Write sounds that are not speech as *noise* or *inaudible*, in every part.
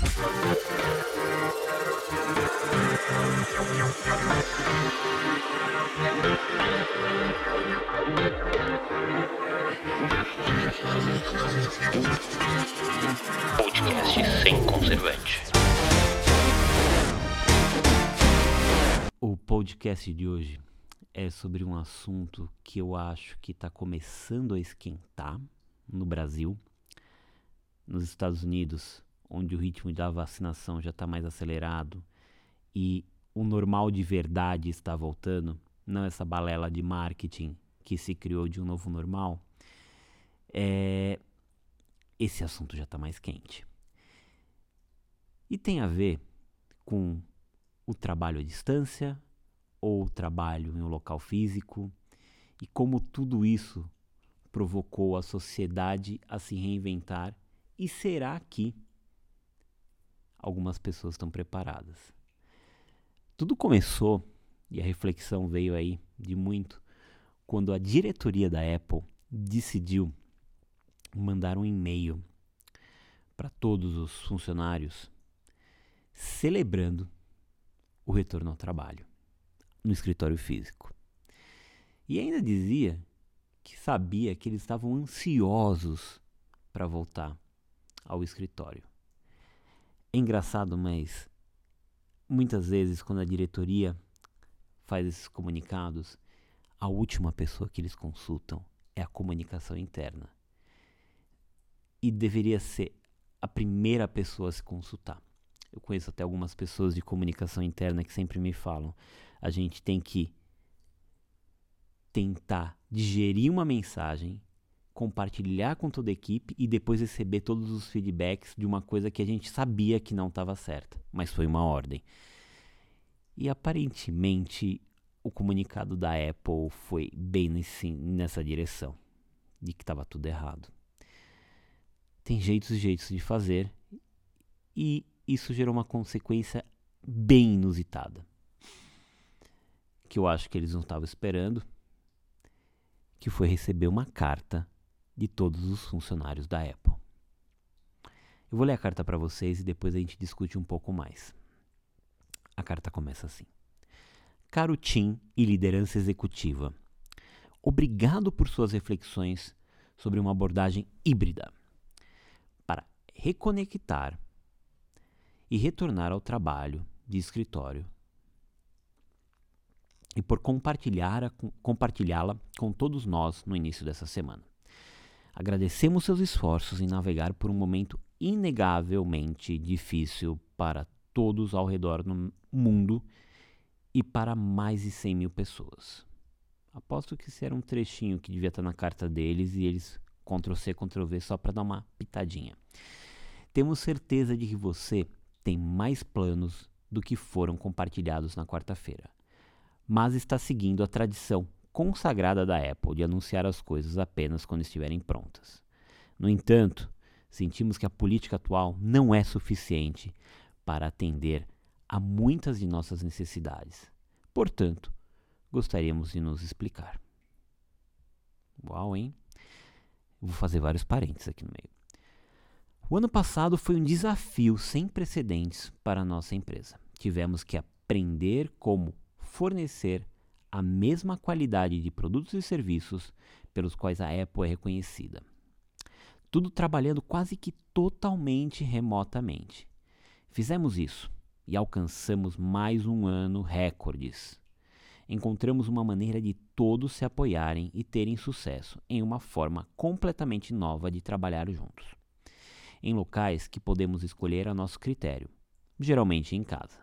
Podcast sem conservante. O podcast de hoje é sobre um assunto que eu acho que está começando a esquentar no Brasil, nos Estados Unidos, onde o ritmo da vacinação já está mais acelerado e o normal de verdade está voltando, não essa balela de marketing que se criou de um novo normal, é, esse assunto já está mais quente. E tem a ver com o trabalho à distância ou o trabalho em um local físico e como tudo isso provocou a sociedade a se reinventar e será que algumas pessoas estão preparadas? Tudo começou e a reflexão veio aí de muito quando a diretoria da Apple decidiu mandar um e-mail para todos os funcionários celebrando o retorno ao trabalho no escritório físico. E ainda dizia que sabia que eles estavam ansiosos para voltar ao escritório. É engraçado, mas muitas vezes quando a diretoria faz esses comunicados, a última pessoa que eles consultam é a comunicação interna. E deveria ser a primeira pessoa a se consultar. Eu conheço até algumas pessoas de comunicação interna que sempre me falam: a gente tem que tentar digerir uma mensagem, compartilhar com toda a equipe e depois receber todos os feedbacks de uma coisa que a gente sabia que não estava certa, mas foi uma ordem. E aparentemente o comunicado da Apple foi bem nesse, nessa direção, de que estava tudo errado. Tem jeitos e jeitos de fazer e isso gerou uma consequência bem inusitada, que eu acho que eles não estavam esperando, que foi receber uma carta de todos os funcionários da Apple. Eu vou ler a carta para vocês e depois a gente discute um pouco mais. A carta começa assim: Caro Tim e liderança executiva, obrigado por suas reflexões sobre uma abordagem híbrida para reconectar e retornar ao trabalho de escritório e por compartilhá-la com todos nós no início dessa semana. Agradecemos seus esforços em navegar por um momento inegavelmente difícil para todos ao redor do mundo e para mais de 100 mil pessoas. Aposto que isso era um trechinho que devia estar na carta deles e eles Ctrl-C, Ctrl-V só para dar uma pitadinha. Temos certeza de que você tem mais planos do que foram compartilhados na quarta-feira, mas está seguindo a tradição consagrada da Apple de anunciar as coisas apenas quando estiverem prontas. No entanto, sentimos que a política atual não é suficiente para atender a muitas de nossas necessidades. Portanto, gostaríamos de nos explicar. Uau, hein? Vou fazer vários parênteses aqui no meio. O ano passado foi um desafio sem precedentes para a nossa empresa. Tivemos que aprender como fornecer a mesma qualidade de produtos e serviços pelos quais a Apple é reconhecida. Tudo trabalhando quase que totalmente remotamente. Fizemos isso e alcançamos mais um ano recordes. Encontramos uma maneira de todos se apoiarem e terem sucesso em uma forma completamente nova de trabalhar juntos em locais que podemos escolher a nosso critério, geralmente em casa.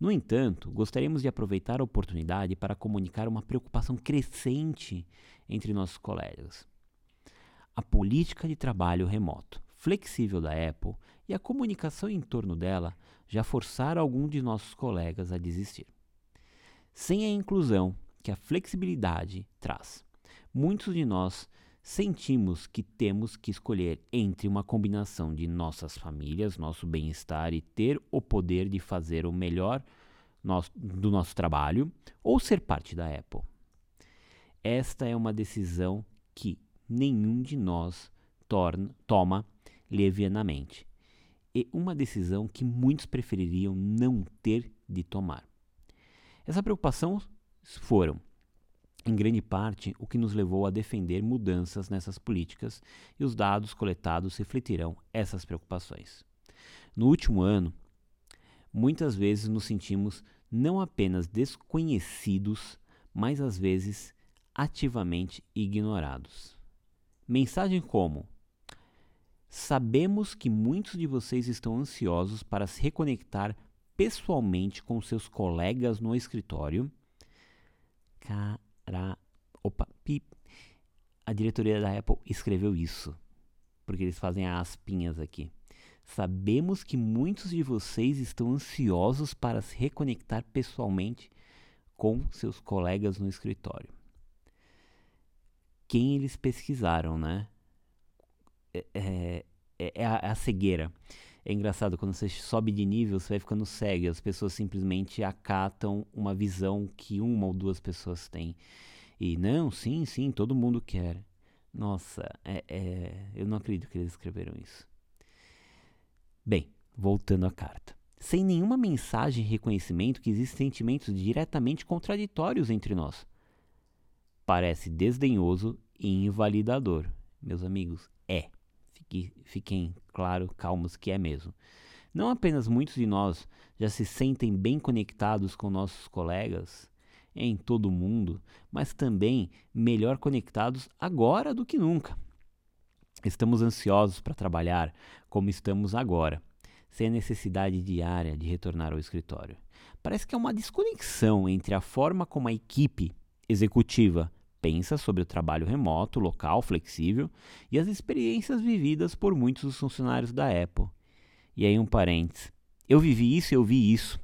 No entanto, gostaríamos de aproveitar a oportunidade para comunicar uma preocupação crescente entre nossos colegas. A política de trabalho remoto flexível da Apple e a comunicação em torno dela já forçaram algum de nossos colegas a desistir. Sem a inclusão que a flexibilidade traz, muitos de nós sentimos que temos que escolher entre uma combinação de nossas famílias, nosso bem-estar e ter o poder de fazer o melhor do nosso trabalho ou ser parte da Apple. Esta é uma decisão que nenhum de nós torna, toma levianamente e uma decisão que muitos prefeririam não ter de tomar. Essa preocupação foram, em grande parte, o que nos levou a defender mudanças nessas políticas e os dados coletados refletirão essas preocupações. No último ano, muitas vezes nos sentimos não apenas desconhecidos, mas às vezes ativamente ignorados. Mensagem como: Sabemos que muitos de vocês estão ansiosos para se reconectar pessoalmente com seus colegas no escritório. Cara, opa, pip. A diretoria da Apple escreveu isso, porque eles fazem aspinhas aqui. Sabemos que muitos de vocês estão ansiosos para se reconectar pessoalmente com seus colegas no escritório. Quem eles pesquisaram, né? É, é, é, é a, é a cegueira. É engraçado, quando você sobe de nível, você vai ficando cego. As pessoas simplesmente acatam uma visão que uma ou duas pessoas têm. E não, sim, sim, todo mundo quer. Nossa, é, é, eu não acredito que eles escreveram isso. Bem, voltando à carta. Sem nenhuma mensagem e reconhecimento que existem sentimentos diretamente contraditórios entre nós. Parece desdenhoso e invalidador. Meus amigos, é. Fique, fiquem claro, calmos que é mesmo. Não apenas muitos de nós já se sentem bem conectados com nossos colegas em todo o mundo, mas também melhor conectados agora do que nunca. Estamos ansiosos para trabalhar como estamos agora, sem a necessidade diária de retornar ao escritório. Parece que há uma desconexão entre a forma como a equipe executiva pensa sobre o trabalho remoto, local, flexível e as experiências vividas por muitos dos funcionários da Apple. E aí um parênteses. Eu vivi isso, eu vi isso.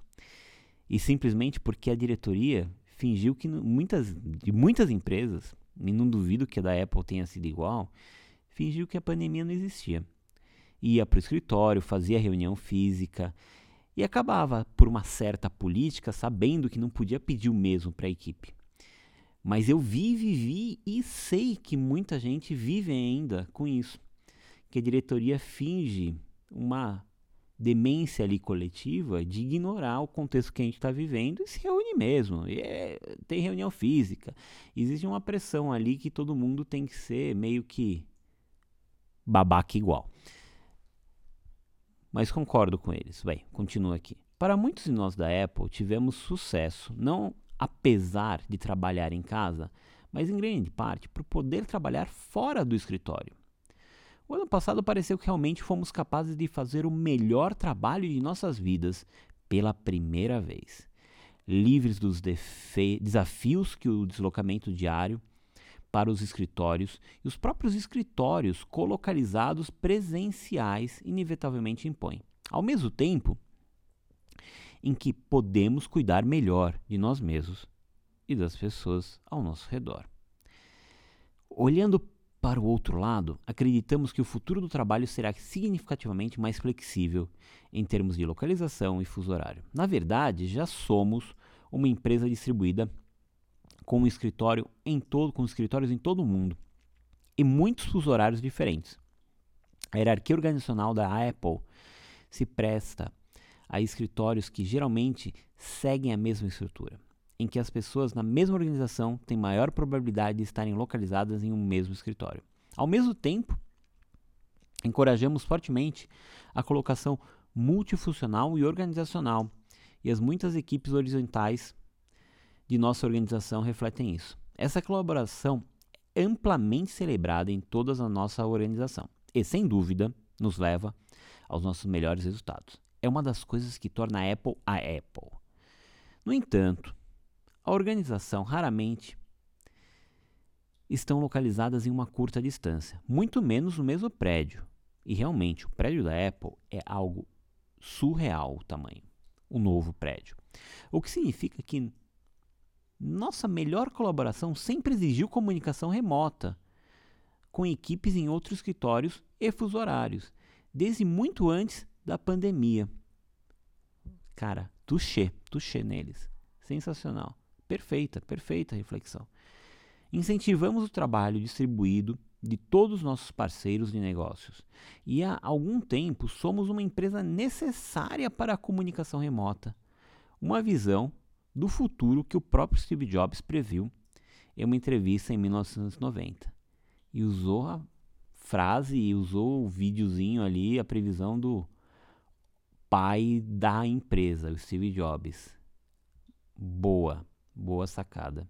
E simplesmente porque a diretoria fingiu que muitas de muitas empresas, e não duvido que a da Apple tenha sido igual, fingiu que a pandemia não existia. Ia para o escritório, fazia reunião física e acabava, por uma certa política, sabendo que não podia pedir o mesmo para a equipe. Mas eu vi, vivi e sei que muita gente vive ainda com isso. Que a diretoria finge uma demência ali coletiva de ignorar o contexto que a gente está vivendo e se reúne mesmo. E é, tem reunião física. Existe uma pressão ali que todo mundo tem que ser meio que babaca igual. Mas concordo com eles. Bem, continua aqui. Para muitos de nós da Apple, tivemos sucesso, não apesar de trabalhar em casa, mas em grande parte por poder trabalhar fora do escritório. O ano passado pareceu que realmente fomos capazes de fazer o melhor trabalho de nossas vidas pela primeira vez. Livres dos desafios que o deslocamento diário para os escritórios e os próprios escritórios colocalizados presenciais inevitavelmente impõem. Ao mesmo tempo em que podemos cuidar melhor de nós mesmos e das pessoas ao nosso redor. Olhando para o outro lado, acreditamos que o futuro do trabalho será significativamente mais flexível em termos de localização e fuso horário. Na verdade, já somos uma empresa distribuída com um escritório em todo, com escritórios em todo o mundo e muitos fuso horários diferentes. A hierarquia organizacional da Apple se presta a escritórios que geralmente seguem a mesma estrutura, em que as pessoas na mesma organização têm maior probabilidade de estarem localizadas em um mesmo escritório. Ao mesmo tempo, encorajamos fortemente a colocação multifuncional e organizacional, e as muitas equipes horizontais de nossa organização refletem isso. Essa colaboração é amplamente celebrada em toda a nossa organização e, sem dúvida, nos leva aos nossos melhores resultados. É uma das coisas que torna a Apple a Apple. No entanto, a organização raramente estão localizadas em uma curta distância, muito menos no mesmo prédio. E realmente, o prédio da Apple é algo surreal o tamanho, o novo prédio. O que significa que nossa melhor colaboração sempre exigiu comunicação remota com equipes em outros escritórios e fuso horários, desde muito antes da pandemia. Cara, touché, touché neles. Sensacional. Perfeita, perfeita reflexão. Incentivamos o trabalho distribuído de todos os nossos parceiros de negócios. E há algum tempo somos uma empresa necessária para a comunicação remota. Uma visão do futuro que o próprio Steve Jobs previu em uma entrevista em 1990. E usou a frase e usou o videozinho ali, a previsão do pai da empresa, o Steve Jobs. Boa, boa sacada.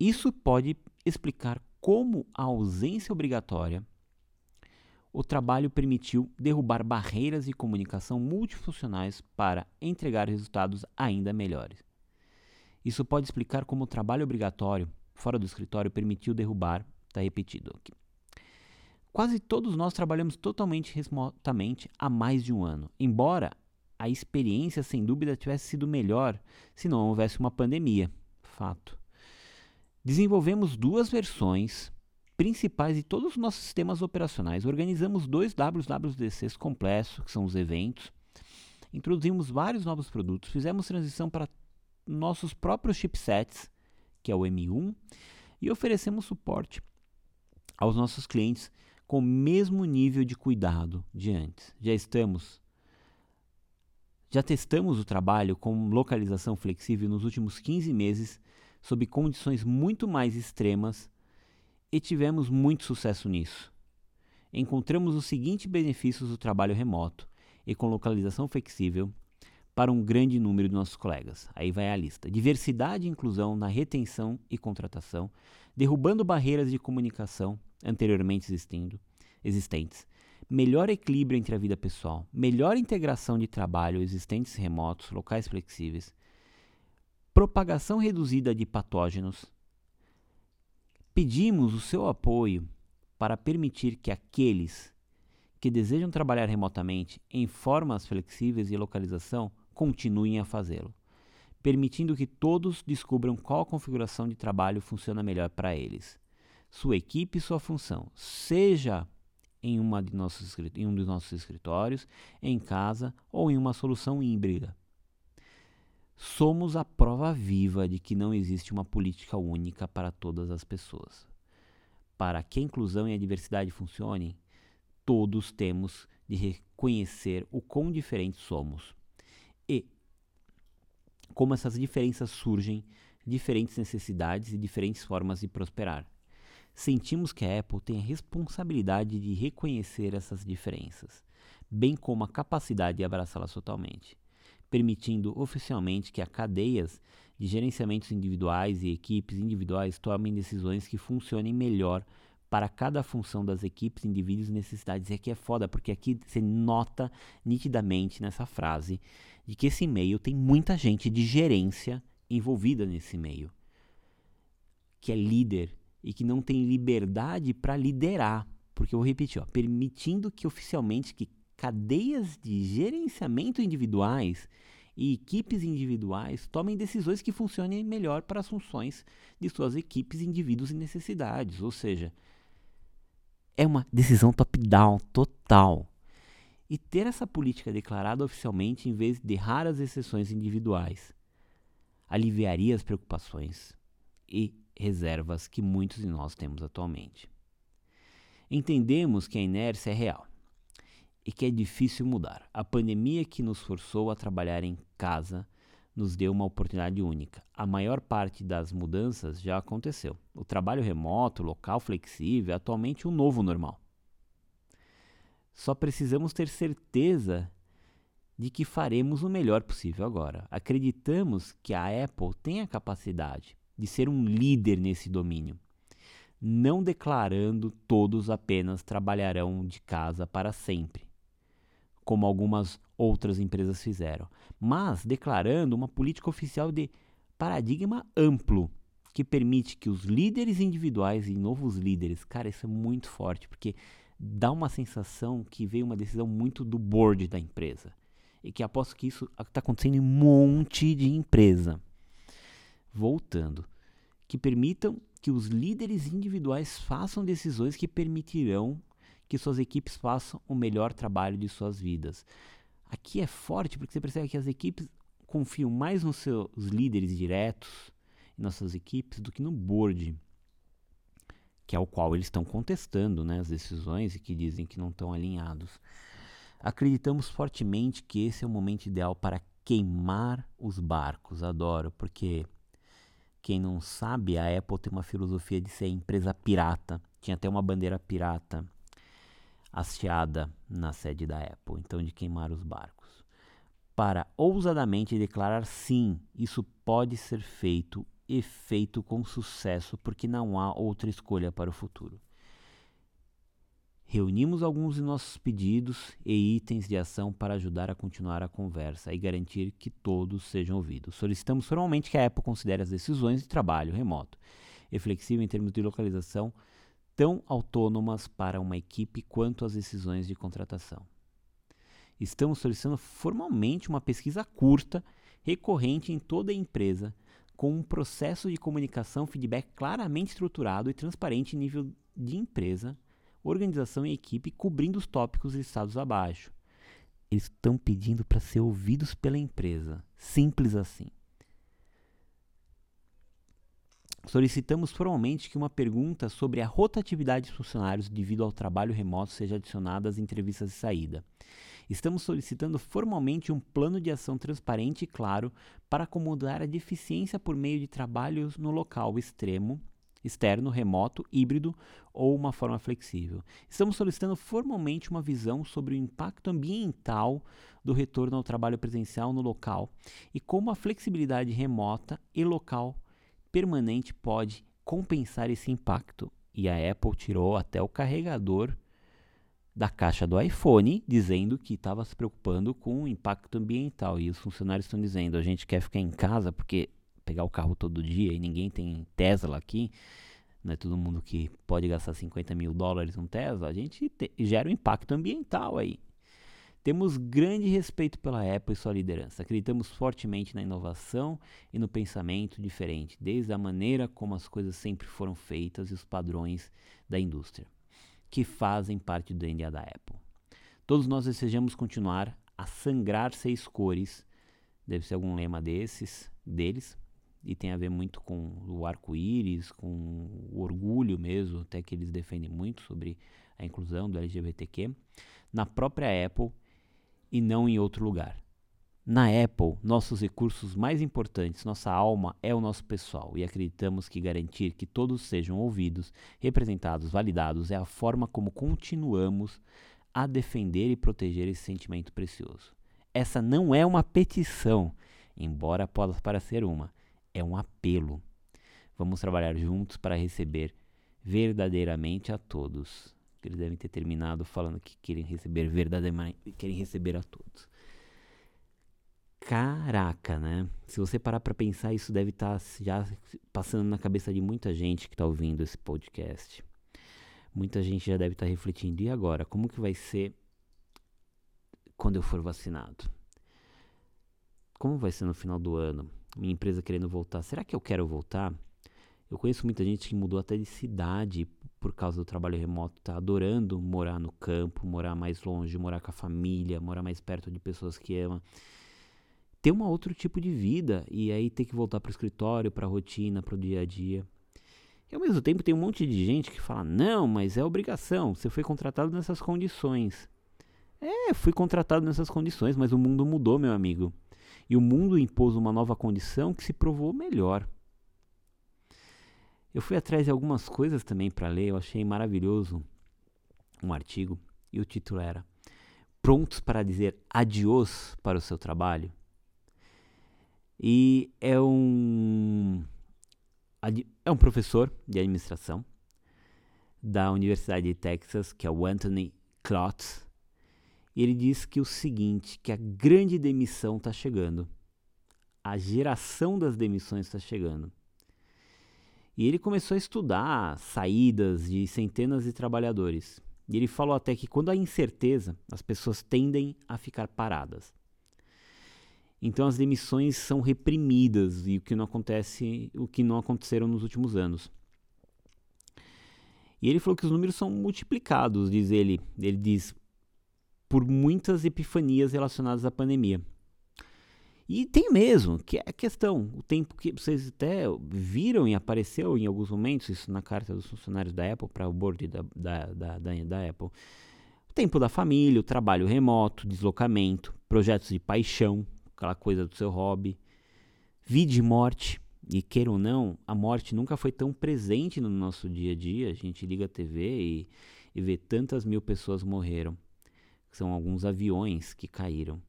Isso pode explicar como a ausência obrigatória, o trabalho permitiu derrubar barreiras de comunicação multifuncionais para entregar resultados ainda melhores. Isso pode explicar como o trabalho obrigatório fora do escritório permitiu derrubar, está repetido aqui. Quase todos nós trabalhamos totalmente remotamente há mais de um ano, embora a experiência sem dúvida tivesse sido melhor se não houvesse uma pandemia. Fato. Desenvolvemos duas versões principais de todos os nossos sistemas operacionais. Organizamos dois WWDCs complexos, que são os eventos. Introduzimos vários novos produtos, fizemos transição para nossos próprios chipsets, que é o M1, e oferecemos suporte aos nossos clientes com o mesmo nível de cuidado de antes. Já estamos já testamos o trabalho com localização flexível nos últimos 15 meses sob condições muito mais extremas e tivemos muito sucesso nisso. Encontramos os seguintes benefícios do trabalho remoto e com localização flexível para um grande número de nossos colegas. Aí vai a lista: diversidade e inclusão na retenção e contratação, derrubando barreiras de comunicação anteriormente existindo, existentes, melhor equilíbrio entre a vida pessoal, melhor integração de trabalho existentes remotos, locais flexíveis, propagação reduzida de patógenos, pedimos o seu apoio para permitir que aqueles que desejam trabalhar remotamente em formas flexíveis de localização continuem a fazê-lo, permitindo que todos descubram qual configuração de trabalho funciona melhor para eles, sua equipe e sua função, seja em, uma de nossos, em um dos nossos escritórios, em casa ou em uma solução híbrida. Somos a prova viva de que não existe uma política única para todas as pessoas. Para que a inclusão e a diversidade funcionem, todos temos de reconhecer o quão diferentes somos e como essas diferenças surgem, diferentes necessidades e diferentes formas de prosperar. Sentimos que a Apple tem a responsabilidade de reconhecer essas diferenças, bem como a capacidade de abraçá-las totalmente permitindo oficialmente que as cadeias de gerenciamentos individuais e equipes individuais tomem decisões que funcionem melhor para cada função das equipes, indivíduos e necessidades. E aqui é foda, porque aqui você nota nitidamente nessa frase de que esse meio tem muita gente de gerência envolvida nesse meio, que é líder e que não tem liberdade para liderar. Porque eu vou repetir, ó, permitindo que oficialmente que cadeias de gerenciamento individuais e equipes individuais tomem decisões que funcionem melhor para as funções de suas equipes, indivíduos e necessidades. Ou seja, é uma decisão top-down total. E ter essa política declarada oficialmente em vez de raras exceções individuais aliviaria as preocupações e reservas que muitos de nós temos atualmente. Entendemos que a inércia é real e que é difícil mudar. A pandemia que nos forçou a trabalhar em casa nos deu uma oportunidade única. A maior parte das mudanças já aconteceu. O trabalho remoto, local flexível, é atualmente o novo normal. Só precisamos ter certeza de que faremos o melhor possível agora. Acreditamos que a Apple tem a capacidade de ser um líder nesse domínio, não declarando todos apenas trabalharão de casa para sempre como algumas outras empresas fizeram, mas declarando uma política oficial de paradigma amplo que permite que os líderes individuais e novos líderes, cara, isso é muito forte, porque dá uma sensação que veio uma decisão muito do board da empresa. E que aposto que isso está acontecendo em um monte de empresa. Voltando, que permitam que os líderes individuais façam decisões que permitirão que suas equipes façam o melhor trabalho de suas vidas. Aqui é forte porque você percebe que as equipes confiam mais nos seus líderes diretos e nossas equipes do que no board, que é o qual eles estão contestando né, as decisões e que dizem que não estão alinhados. Acreditamos fortemente que esse é o momento ideal para queimar os barcos. Adoro, porque quem não sabe, a Apple tem uma filosofia de ser empresa pirata. Tinha até uma bandeira pirata hasteada na sede da Apple, então de queimar os barcos. Para ousadamente declarar sim, isso pode ser feito e feito com sucesso, porque não há outra escolha para o futuro. Reunimos alguns de nossos pedidos e itens de ação para ajudar a continuar a conversa e garantir que todos sejam ouvidos. Solicitamos formalmente que a Apple considere as decisões de trabalho remoto e flexível em termos de localização tão autônomas para uma equipe quanto as decisões de contratação. Estamos solicitando formalmente uma pesquisa curta, recorrente em toda a empresa, com um processo de comunicação feedback claramente estruturado e transparente em nível de empresa organização e equipe cobrindo os tópicos listados abaixo. Eles estão pedindo para ser ouvidos pela empresa. Simples assim. Solicitamos formalmente que uma pergunta sobre a rotatividade dos funcionários devido ao trabalho remoto seja adicionada às entrevistas de saída. Estamos solicitando formalmente um plano de ação transparente e claro para acomodar a deficiência por meio de trabalhos no local extremo externo, remoto, híbrido ou uma forma flexível. Estamos solicitando formalmente uma visão sobre o impacto ambiental do retorno ao trabalho presencial no local e como a flexibilidade remota e local permanente pode compensar esse impacto. E a Apple tirou até o carregador da caixa do iPhone, dizendo que estava se preocupando com o impacto ambiental. E os funcionários estão dizendo: a gente quer ficar em casa porque pegar o carro todo dia e ninguém tem Tesla aqui, não é todo mundo que pode gastar 50 mil dólares num Tesla, a gente te, gera um impacto ambiental aí. Temos grande respeito pela Apple e sua liderança. Acreditamos fortemente na inovação e no pensamento diferente, desde a maneira como as coisas sempre foram feitas e os padrões da indústria, que fazem parte do DNA da Apple. Todos nós desejamos continuar a sangrar seis cores, deve ser algum lema desses, deles, e tem a ver muito com o arco-íris, com o orgulho mesmo, até que eles defendem muito sobre a inclusão do LGBTQ, na própria Apple e não em outro lugar. Na Apple, nossos recursos mais importantes, nossa alma é o nosso pessoal e acreditamos que garantir que todos sejam ouvidos, representados, validados é a forma como continuamos a defender e proteger esse sentimento precioso. Essa não é uma petição, embora possa parecer uma é um apelo. Vamos trabalhar juntos para receber verdadeiramente a todos. Eles devem ter terminado falando que querem receber verdadeiramente, querem receber a todos. Caraca, né? Se você parar para pensar, isso deve estar tá já passando na cabeça de muita gente que está ouvindo esse podcast. Muita gente já deve estar tá refletindo. E agora? Como que vai ser quando eu for vacinado? Como vai ser no final do ano? Minha empresa querendo voltar. Será que eu quero voltar? Eu conheço muita gente que mudou até de cidade por causa do trabalho remoto, tá adorando morar no campo, morar mais longe, morar com a família, morar mais perto de pessoas que ama. Ter um outro tipo de vida e aí ter que voltar para o escritório, para a rotina, para o dia a dia. E ao mesmo tempo tem um monte de gente que fala: "Não, mas é obrigação, você foi contratado nessas condições". É, fui contratado nessas condições, mas o mundo mudou, meu amigo. E o mundo impôs uma nova condição que se provou melhor. Eu fui atrás de algumas coisas também para ler, eu achei maravilhoso um artigo e o título era Prontos para dizer adiós para o seu trabalho? E é um é um professor de administração da Universidade de Texas, que é o Anthony Klotz, ele diz que o seguinte, que a grande demissão está chegando. A geração das demissões está chegando. E ele começou a estudar saídas de centenas de trabalhadores. E ele falou até que quando há incerteza, as pessoas tendem a ficar paradas. Então as demissões são reprimidas e o que não acontece, o que não aconteceram nos últimos anos. E ele falou que os números são multiplicados, diz ele. Ele diz por muitas epifanias relacionadas à pandemia. E tem mesmo, que é a questão, o tempo que vocês até viram e apareceu em alguns momentos, isso na carta dos funcionários da Apple para o board da, da, da, da, Apple. O tempo da família, o trabalho remoto, deslocamento, projetos de paixão, aquela coisa do seu hobby, vida e morte. E queira ou não, a morte nunca foi tão presente no nosso dia a dia. A gente liga a TV e, e vê tantas mil pessoas morreram. São alguns aviões que caíram.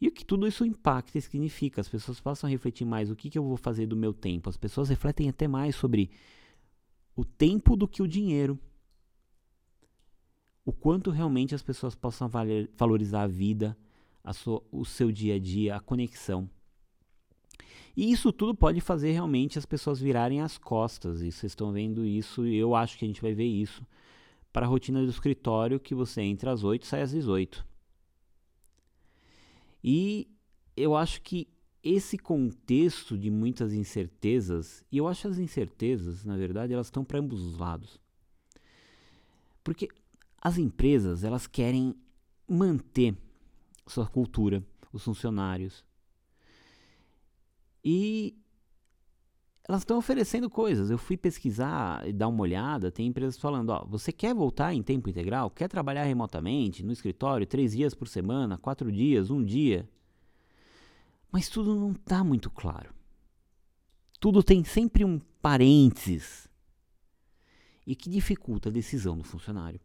E o que tudo isso impacta e significa? As pessoas passam a refletir mais o que, que eu vou fazer do meu tempo. As pessoas refletem até mais sobre o tempo do que o dinheiro. O quanto realmente as pessoas possam valer, valorizar a vida, a sua, o seu dia a dia, a conexão. E isso tudo pode fazer realmente as pessoas virarem as costas. E vocês estão vendo isso, e eu acho que a gente vai ver isso para a rotina do escritório, que você entra às 8 sai às 18. E eu acho que esse contexto de muitas incertezas, e eu acho as incertezas, na verdade, elas estão para ambos os lados. Porque as empresas, elas querem manter sua cultura, os funcionários. E elas estão oferecendo coisas. Eu fui pesquisar e dar uma olhada. Tem empresas falando: ó, você quer voltar em tempo integral? Quer trabalhar remotamente, no escritório, três dias por semana, quatro dias, um dia? Mas tudo não está muito claro. Tudo tem sempre um parênteses e que dificulta a decisão do funcionário.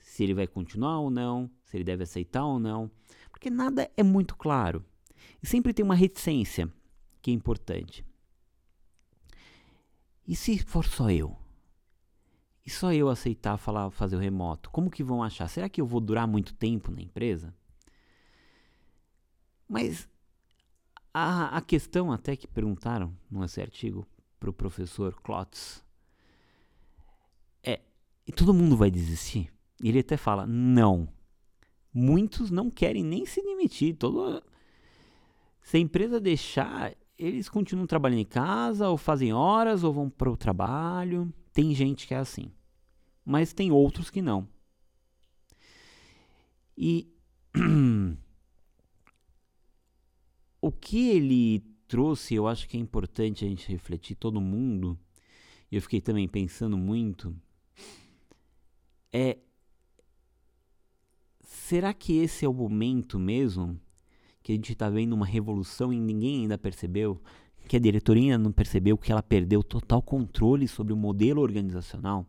Se ele vai continuar ou não, se ele deve aceitar ou não, porque nada é muito claro. E sempre tem uma reticência que é importante. E se for só eu? E só eu aceitar falar, fazer o remoto? Como que vão achar? Será que eu vou durar muito tempo na empresa? Mas a, a questão até que perguntaram nesse artigo para o professor Klotz é: e todo mundo vai desistir? Ele até fala: não. Muitos não querem nem se demitir. Todo, se a empresa deixar, eles continuam trabalhando em casa, ou fazem horas, ou vão para o trabalho. Tem gente que é assim. Mas tem outros que não. E *clears throat* o que ele trouxe, eu acho que é importante a gente refletir, todo mundo, e eu fiquei também pensando muito, é. Será que esse é o momento mesmo que a gente está vendo uma revolução e ninguém ainda percebeu, que a diretoria ainda não percebeu que ela perdeu total controle sobre o modelo organizacional.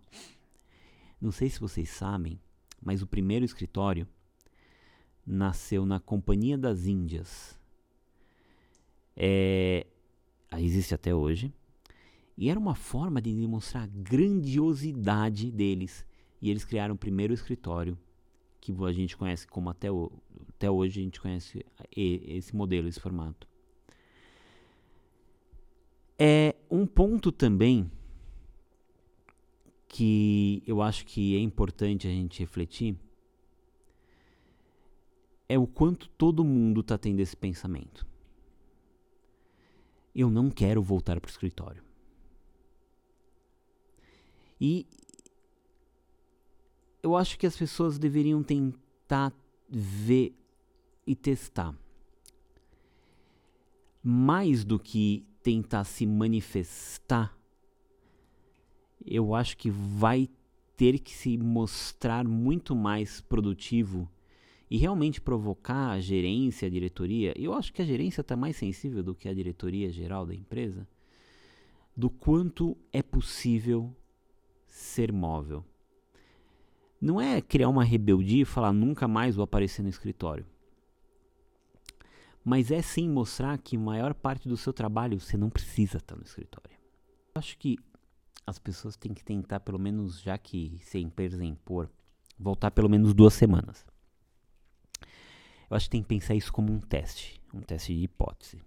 Não sei se vocês sabem, mas o primeiro escritório nasceu na Companhia das Índias. É, existe até hoje. E era uma forma de demonstrar a grandiosidade deles. E eles criaram o primeiro escritório que a gente conhece como até, o, até hoje a gente conhece esse modelo, esse formato. É um ponto também que eu acho que é importante a gente refletir é o quanto todo mundo está tendo esse pensamento. Eu não quero voltar para o escritório. E eu acho que as pessoas deveriam tentar ver e testar. Mais do que tentar se manifestar, eu acho que vai ter que se mostrar muito mais produtivo e realmente provocar a gerência, a diretoria. Eu acho que a gerência está mais sensível do que a diretoria geral da empresa, do quanto é possível ser móvel. Não é criar uma rebeldia e falar nunca mais vou aparecer no escritório. Mas é sim mostrar que maior parte do seu trabalho você não precisa estar no escritório. Eu acho que as pessoas têm que tentar, pelo menos, já que sem empresa impor, voltar pelo menos duas semanas. Eu acho que tem que pensar isso como um teste, um teste de hipótese.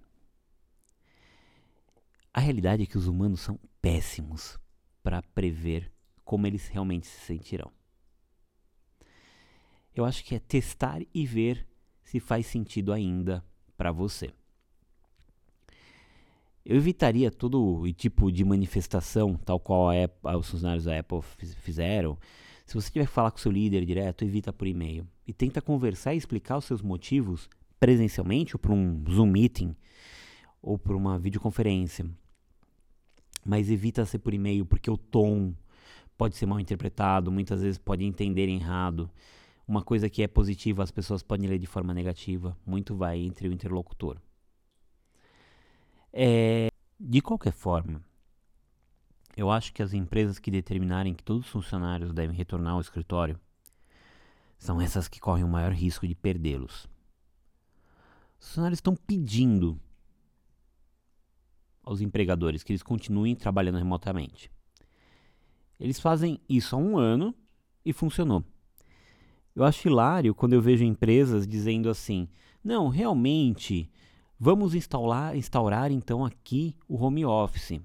A realidade é que os humanos são péssimos para prever como eles realmente se sentirão eu acho que é testar e ver se faz sentido ainda para você. Eu evitaria todo tipo de manifestação, tal qual Apple, os funcionários da Apple fizeram. Se você tiver que falar com seu líder direto, evita por e-mail. E tenta conversar e explicar os seus motivos presencialmente ou por um Zoom meeting ou por uma videoconferência. Mas evita ser por e-mail porque o tom pode ser mal interpretado, muitas vezes pode entender errado. Uma coisa que é positiva, as pessoas podem ler de forma negativa. Muito vai entre o interlocutor. É, de qualquer forma, eu acho que as empresas que determinarem que todos os funcionários devem retornar ao escritório são essas que correm o maior risco de perdê-los. Os funcionários estão pedindo aos empregadores que eles continuem trabalhando remotamente. Eles fazem isso há um ano e funcionou. Eu acho hilário quando eu vejo empresas dizendo assim: não, realmente, vamos instaurar, instaurar então aqui o home office,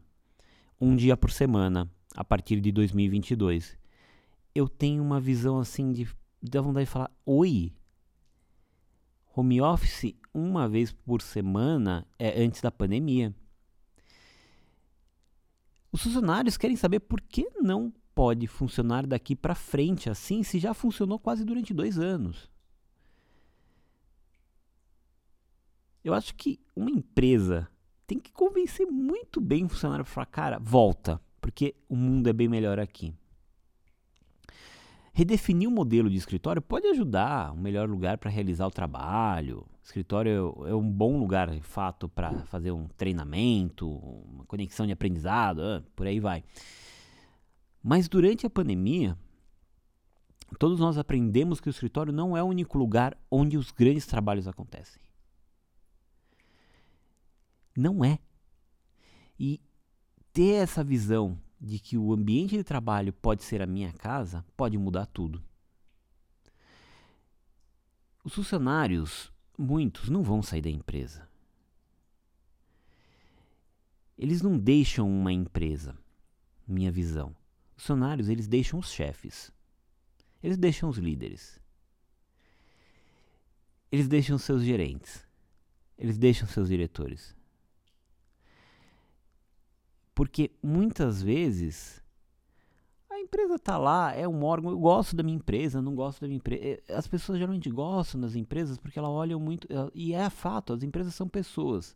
um dia por semana, a partir de 2022. Eu tenho uma visão assim de da vontade de falar: oi, home office uma vez por semana é antes da pandemia. Os funcionários querem saber por que não pode funcionar daqui para frente assim, se já funcionou quase durante dois anos. Eu acho que uma empresa tem que convencer muito bem o funcionário para falar, cara, volta, porque o mundo é bem melhor aqui. Redefinir o modelo de escritório pode ajudar um melhor lugar para realizar o trabalho. escritório é um bom lugar, de fato, para fazer um treinamento, uma conexão de aprendizado, ah, por aí vai. Mas durante a pandemia, todos nós aprendemos que o escritório não é o único lugar onde os grandes trabalhos acontecem. Não é. E ter essa visão de que o ambiente de trabalho pode ser a minha casa, pode mudar tudo. Os funcionários, muitos, não vão sair da empresa. Eles não deixam uma empresa, minha visão. Os funcionários, eles deixam os chefes. Eles deixam os líderes. Eles deixam seus gerentes. Eles deixam seus diretores. Porque muitas vezes a empresa está lá, é um órgão, eu gosto da minha empresa, não gosto da minha empresa. É, as pessoas geralmente gostam das empresas porque elas olham muito. E é fato, as empresas são pessoas.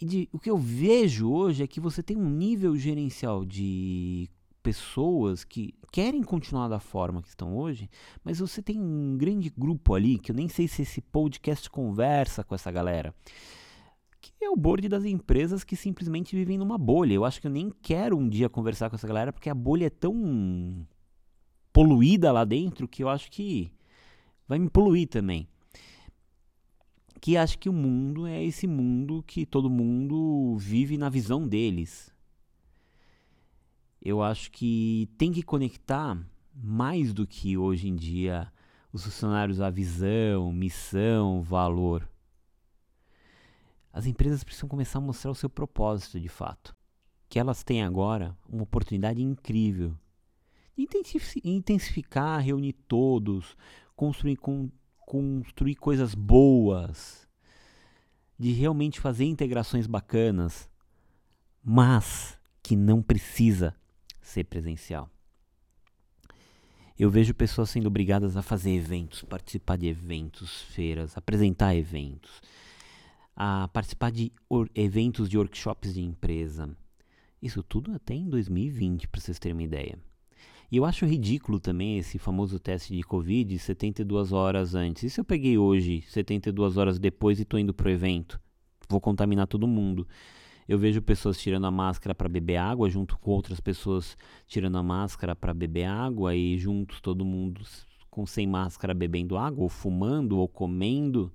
E de, o que eu vejo hoje é que você tem um nível gerencial de pessoas que querem continuar da forma que estão hoje, mas você tem um grande grupo ali, que eu nem sei se esse podcast conversa com essa galera, que é o board das empresas que simplesmente vivem numa bolha. Eu acho que eu nem quero um dia conversar com essa galera porque a bolha é tão poluída lá dentro que eu acho que vai me poluir também. Que acho que o mundo é esse mundo que todo mundo vive na visão deles. Eu acho que tem que conectar mais do que hoje em dia os funcionários a visão, missão, valor. As empresas precisam começar a mostrar o seu propósito de fato. Que elas têm agora uma oportunidade incrível de intensificar, reunir todos, construir, com, construir coisas boas, de realmente fazer integrações bacanas, mas que não precisa ser presencial. Eu vejo pessoas sendo obrigadas a fazer eventos, participar de eventos, feiras, apresentar eventos a participar de eventos de workshops de empresa. Isso tudo até em 2020, para vocês terem uma ideia. E eu acho ridículo também esse famoso teste de Covid 72 horas antes. E se eu peguei hoje, 72 horas depois, e estou indo para o evento? Vou contaminar todo mundo. Eu vejo pessoas tirando a máscara para beber água, junto com outras pessoas tirando a máscara para beber água, e juntos todo mundo com sem máscara bebendo água, ou fumando, ou comendo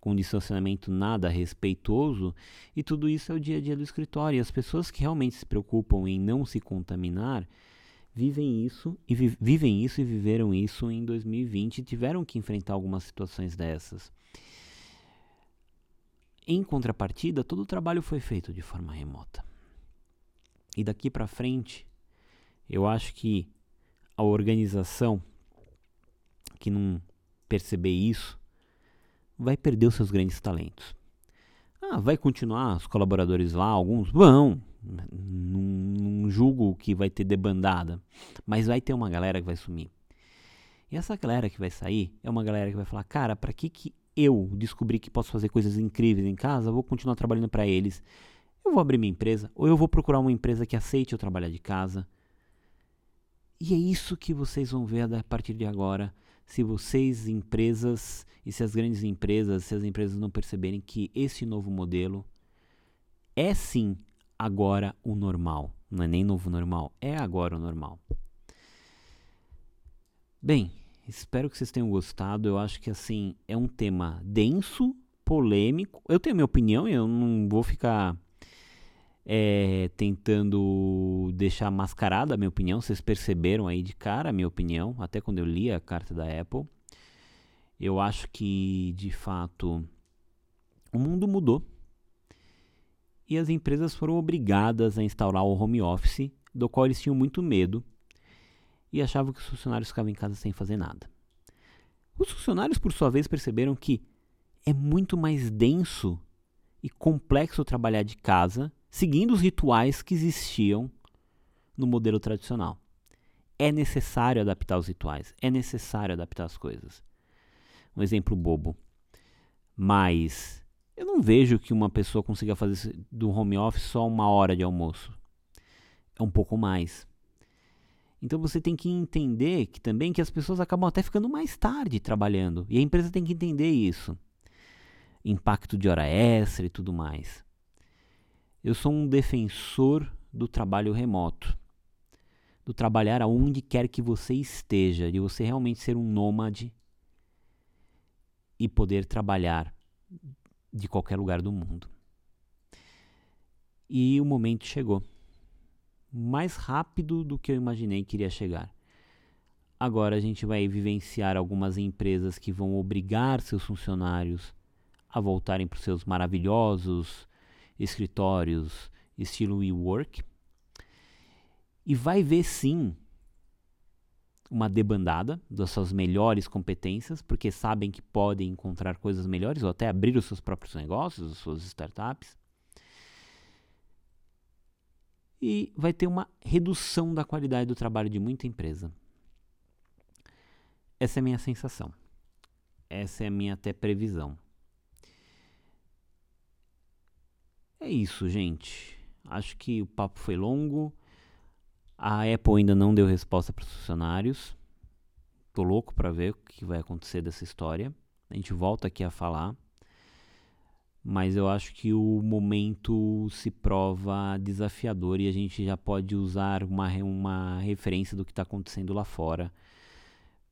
com distanciamento nada respeitoso, e tudo isso é o dia a dia do escritório. E as pessoas que realmente se preocupam em não se contaminar vivem isso e vi vivem isso e viveram isso em 2020 e tiveram que enfrentar algumas situações dessas. Em contrapartida, todo o trabalho foi feito de forma remota. E daqui para frente, eu acho que a organização que não perceber isso vai perder os seus grandes talentos. Ah, vai continuar os colaboradores lá, alguns vão. Não, julgo que vai ter debandada, mas vai ter uma galera que vai sumir. E essa galera que vai sair é uma galera que vai falar: cara, para que, que eu descobri que posso fazer coisas incríveis em casa, vou continuar trabalhando para eles. Eu vou abrir minha empresa, ou eu vou procurar uma empresa que aceite eu trabalhar de casa. E é isso que vocês vão ver a partir de agora. Se vocês, empresas, e se as grandes empresas, se as empresas não perceberem que esse novo modelo é sim agora o normal. Não é nem novo normal, é agora o normal. Bem, espero que vocês tenham gostado. Eu acho que assim é um tema denso, polêmico. Eu tenho minha opinião e eu não vou ficar é, tentando deixar mascarada a minha opinião. Vocês perceberam aí de cara a minha opinião, até quando eu li a carta da Apple. Eu acho que de fato o mundo mudou e as empresas foram obrigadas a instaurar o home office, do qual eles tinham muito medo e achavam que os funcionários ficavam em casa sem fazer nada. Os funcionários, por sua vez, perceberam que é muito mais denso e complexo trabalhar de casa seguindo os rituais que existiam no modelo tradicional. É necessário adaptar os rituais, é necessário adaptar as coisas. Um exemplo bobo. Mas eu não vejo que uma pessoa consiga fazer do home office só uma hora de almoço. É um pouco mais. Então você tem que entender que também que as pessoas acabam até ficando mais tarde trabalhando. E a empresa tem que entender isso. Impacto de hora extra e tudo mais. Eu sou um defensor do trabalho remoto. Do trabalhar aonde quer que você esteja, de você realmente ser um nômade e poder trabalhar de qualquer lugar do mundo. E o momento chegou mais rápido do que eu imaginei que iria chegar. Agora a gente vai vivenciar algumas empresas que vão obrigar seus funcionários a voltarem para os seus maravilhosos escritórios estilo WeWork. E vai ver sim uma debandada das suas melhores competências, porque sabem que podem encontrar coisas melhores ou até abrir os seus próprios negócios, as suas startups e vai ter uma redução da qualidade do trabalho de muita empresa. Essa é a minha sensação. Essa é a minha até previsão. É isso, gente. Acho que o papo foi longo. A Apple ainda não deu resposta para os funcionários. Tô louco para ver o que vai acontecer dessa história. A gente volta aqui a falar mas eu acho que o momento se prova desafiador e a gente já pode usar uma, uma referência do que está acontecendo lá fora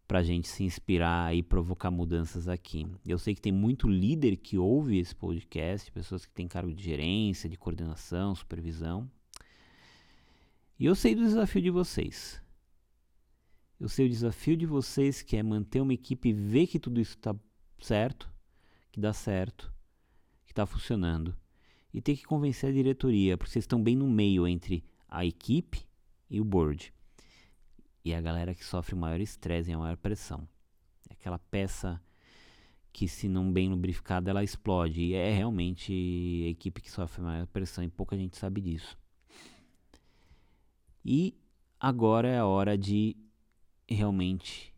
para a gente se inspirar e provocar mudanças aqui. Eu sei que tem muito líder que ouve esse podcast, pessoas que têm cargo de gerência, de coordenação, supervisão. E eu sei do desafio de vocês. Eu sei o desafio de vocês que é manter uma equipe ver que tudo isso está certo, que dá certo que está funcionando. E tem que convencer a diretoria, porque vocês estão bem no meio entre a equipe e o board. E a galera que sofre o maior estresse e a maior pressão. É aquela peça que, se não bem lubrificada, ela explode. E é realmente a equipe que sofre a maior pressão e pouca gente sabe disso. E agora é a hora de realmente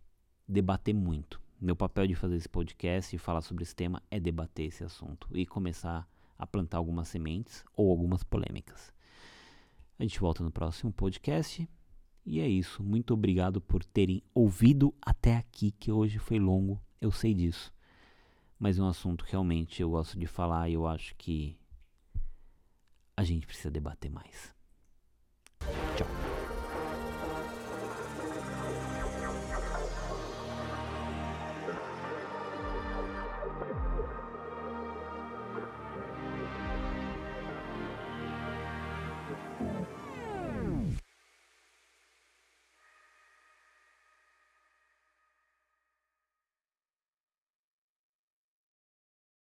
debater muito. Meu papel de fazer esse podcast e falar sobre esse tema é debater esse assunto e começar a plantar algumas sementes ou algumas polêmicas. A gente volta no próximo podcast. E é isso. Muito obrigado por terem ouvido até aqui, que hoje foi longo, eu sei disso. Mas é um assunto que realmente eu gosto de falar e eu acho que a gente precisa debater mais.